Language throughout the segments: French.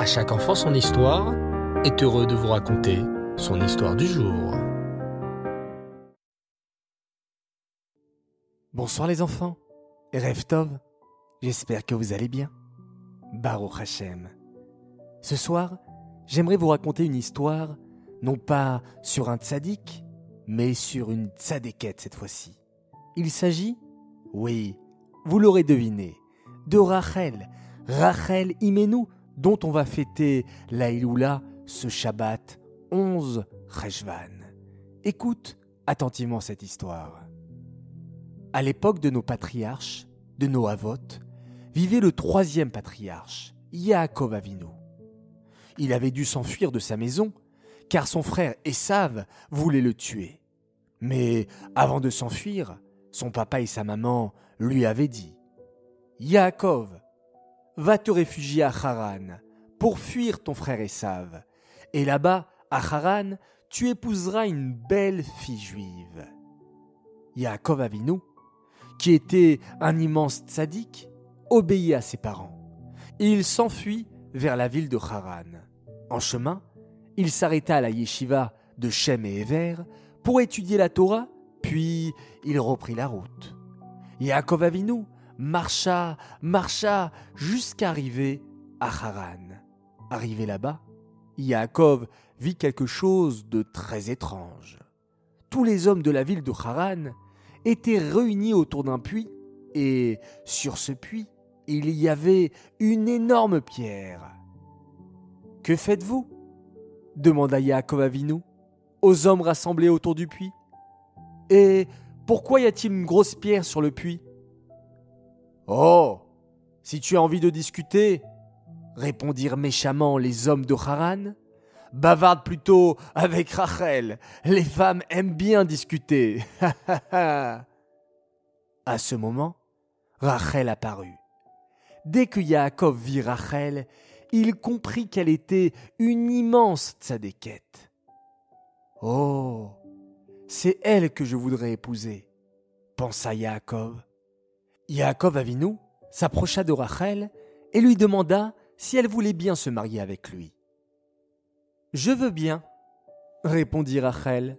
À chaque enfant son histoire est heureux de vous raconter son histoire du jour. Bonsoir les enfants, Rêve Tov, j'espère que vous allez bien. Baruch Hashem. Ce soir, j'aimerais vous raconter une histoire, non pas sur un tzaddik, mais sur une tzadékette cette fois-ci. Il s'agit, oui, vous l'aurez deviné, de Rachel, Rachel Imenu, dont on va fêter la ce Shabbat 11 Rejvan. Écoute attentivement cette histoire. À l'époque de nos patriarches, de nos avotes, vivait le troisième patriarche, Yaakov Avinu. Il avait dû s'enfuir de sa maison, car son frère Esav voulait le tuer. Mais avant de s'enfuir, son papa et sa maman lui avaient dit Yaakov, va te réfugier à Haran pour fuir ton frère Esav. Et là-bas, à Haran, tu épouseras une belle fille juive. Yaakov Avinu, qui était un immense tzaddik, obéit à ses parents. il s'enfuit vers la ville de Haran. En chemin, il s'arrêta à la yeshiva de Shem et Ever pour étudier la Torah, puis il reprit la route. Yaakov Avinu marcha, marcha jusqu'à arriver à Haran. Arrivé là-bas, Yaakov vit quelque chose de très étrange. Tous les hommes de la ville de Haran étaient réunis autour d'un puits, et sur ce puits, il y avait une énorme pierre. Que faites-vous? demanda Yaakov Avinu aux hommes rassemblés autour du puits. Et pourquoi y a-t-il une grosse pierre sur le puits? Oh Si tu as envie de discuter, répondirent méchamment les hommes de Haran, bavarde plutôt avec Rachel. Les femmes aiment bien discuter. à ce moment, Rachel apparut. Dès que Yaakov vit Rachel, il comprit qu'elle était une immense tzadékette. Oh, c'est elle que je voudrais épouser, pensa Yaakov. Yaakov Avinu s'approcha de Rachel et lui demanda si elle voulait bien se marier avec lui. Je veux bien, répondit Rachel.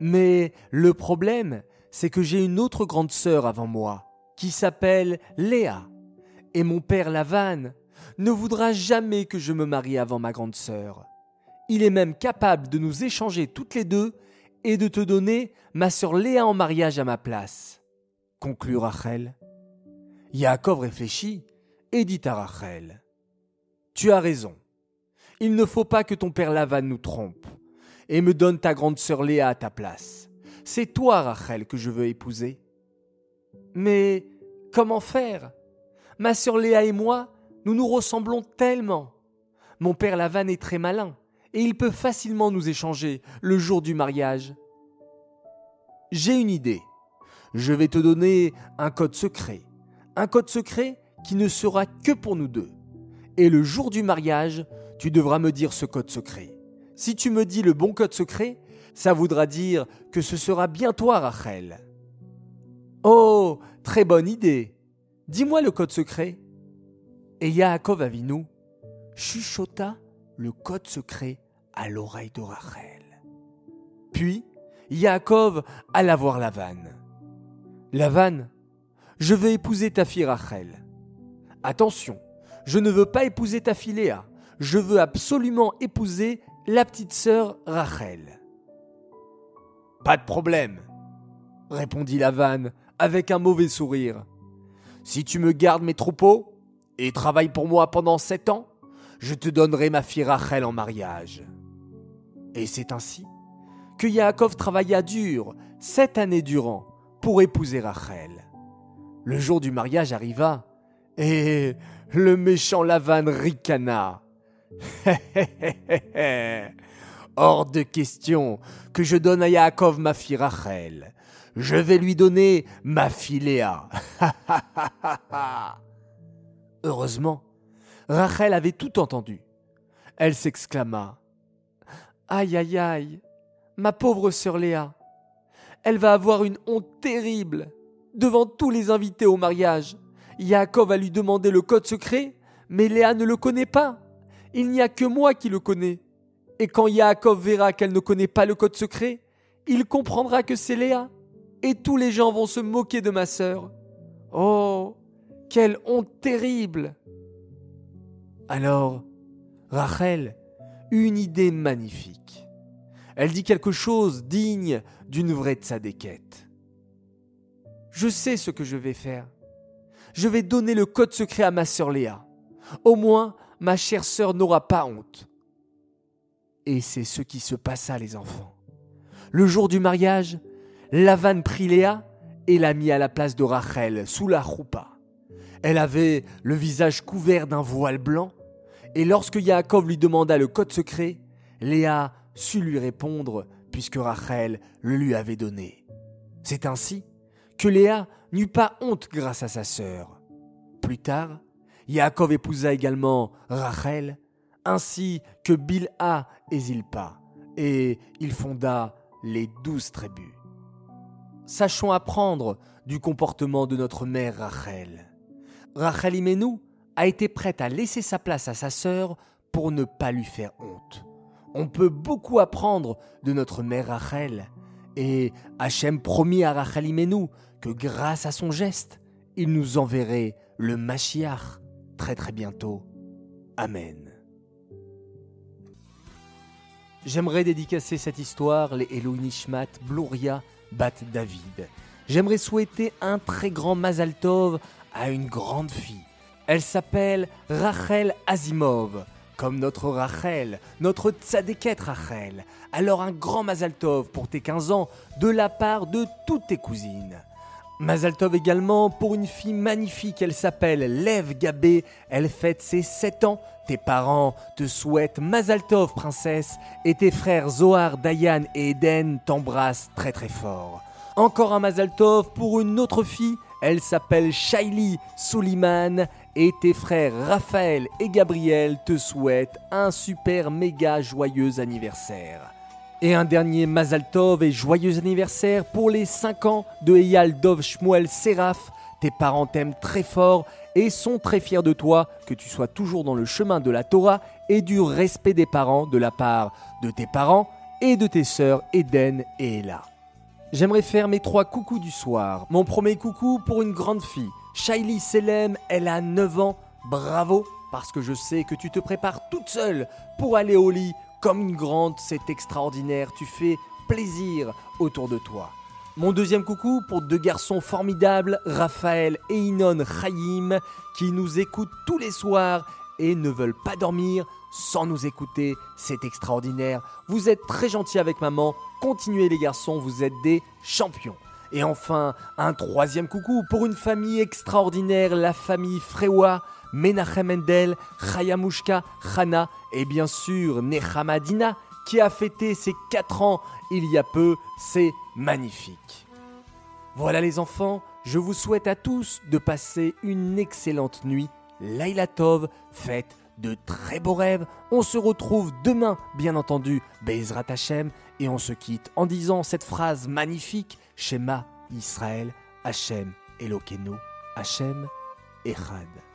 Mais le problème, c'est que j'ai une autre grande sœur avant moi, qui s'appelle Léa. Et mon père Lavan ne voudra jamais que je me marie avant ma grande sœur. Il est même capable de nous échanger toutes les deux et de te donner ma sœur Léa en mariage à ma place. Conclut Rachel. Yaakov réfléchit et dit à Rachel Tu as raison. Il ne faut pas que ton père Lavan nous trompe et me donne ta grande sœur Léa à ta place. C'est toi, Rachel, que je veux épouser. Mais comment faire? Ma sœur Léa et moi, nous nous ressemblons tellement. Mon père Lavan est très malin et il peut facilement nous échanger le jour du mariage. J'ai une idée. Je vais te donner un code secret un code secret qui ne sera que pour nous deux. Et le jour du mariage, tu devras me dire ce code secret. Si tu me dis le bon code secret, ça voudra dire que ce sera bien toi, Rachel. Oh, très bonne idée. Dis-moi le code secret. Et Yaakov Avinu chuchota le code secret à l'oreille de Rachel. Puis, Yaakov alla voir Lavan. Lavan, je veux épouser ta fille Rachel. Attention, je ne veux pas épouser ta fille Léa, je veux absolument épouser la petite sœur Rachel. Pas de problème, répondit Lavan avec un mauvais sourire. Si tu me gardes mes troupeaux et travailles pour moi pendant sept ans, je te donnerai ma fille Rachel en mariage. Et c'est ainsi que Yaakov travailla dur sept années durant pour épouser Rachel. Le jour du mariage arriva, et le méchant Lavan ricana. Hors de question que je donne à Yaakov ma fille Rachel. Je vais lui donner ma fille Léa. Heureusement, Rachel avait tout entendu. Elle s'exclama. Aïe aïe aïe, ma pauvre sœur Léa, elle va avoir une honte terrible devant tous les invités au mariage. Yaakov va lui demander le code secret, mais Léa ne le connaît pas. il n'y a que moi qui le connais. Et quand Yaakov verra qu'elle ne connaît pas le code secret, il comprendra que c'est Léa. Et tous les gens vont se moquer de ma sœur. Oh, quelle honte terrible Alors, Rachel eut une idée magnifique. Elle dit quelque chose digne d'une vraie tzadékette. Je sais ce que je vais faire. Je vais donner le code secret à ma sœur Léa. Au moins, ma chère sœur n'aura pas honte. Et c'est ce qui se passa, les enfants. Le jour du mariage, Lavan prit Léa et l'a mis à la place de Rachel sous la roupa. Elle avait le visage couvert d'un voile blanc, et lorsque Yaakov lui demanda le code secret, Léa sut lui répondre puisque Rachel le lui avait donné. C'est ainsi que Léa n'eut pas honte grâce à sa sœur. Plus tard, Yaakov épousa également Rachel, ainsi que Bilha et Zilpa, et il fonda les douze tribus. Sachons apprendre du comportement de notre mère Rachel. Rachel Imenu a été prête à laisser sa place à sa sœur pour ne pas lui faire honte. On peut beaucoup apprendre de notre mère Rachel, et Hachem promit à Rachel Imenu que grâce à son geste, il nous enverrait le Mashiach très très bientôt. Amen. J'aimerais dédicacer cette histoire, les Elohim Nishmat, Bluria, Bat David. J'aimerais souhaiter un très grand Mazal Tov à une grande fille. Elle s'appelle Rachel Asimov, comme notre Rachel, notre tzadéket Rachel. Alors un grand Mazal Tov pour tes 15 ans de la part de toutes tes cousines. Mazal Tov également pour une fille magnifique, elle s'appelle Lev Gabé, elle fête ses 7 ans. Tes parents te souhaitent Mazal Tov, princesse, et tes frères Zohar, Dayan et Eden t'embrassent très très fort. Encore un Mazal Tov pour une autre fille, elle s'appelle Shaili Suliman, et tes frères Raphaël et Gabriel te souhaitent un super méga joyeux anniversaire. Et un dernier Mazal Tov et joyeux anniversaire pour les 5 ans de Eyal Dov Shmuel Seraf. Tes parents t'aiment très fort et sont très fiers de toi, que tu sois toujours dans le chemin de la Torah et du respect des parents de la part de tes parents et de tes sœurs Eden et Ella. J'aimerais faire mes trois coucous du soir. Mon premier coucou pour une grande fille. Shaili Selem, elle a 9 ans. Bravo, parce que je sais que tu te prépares toute seule pour aller au lit comme une grande, c'est extraordinaire, tu fais plaisir autour de toi. Mon deuxième coucou pour deux garçons formidables, Raphaël et Inon Chaim, qui nous écoutent tous les soirs ne veulent pas dormir sans nous écouter. C'est extraordinaire. Vous êtes très gentils avec maman. Continuez les garçons, vous êtes des champions. Et enfin, un troisième coucou pour une famille extraordinaire, la famille Frewa, Menachem Mendel, Chayamushka, Chana et bien sûr Nehamadina qui a fêté ses 4 ans il y a peu. C'est magnifique. Voilà les enfants, je vous souhaite à tous de passer une excellente nuit. Laila Tov, faites de très beaux rêves. On se retrouve demain, bien entendu, Bezrat Hashem, et on se quitte en disant cette phrase magnifique Shema Israël, Hashem Elokenu, Hashem Echad.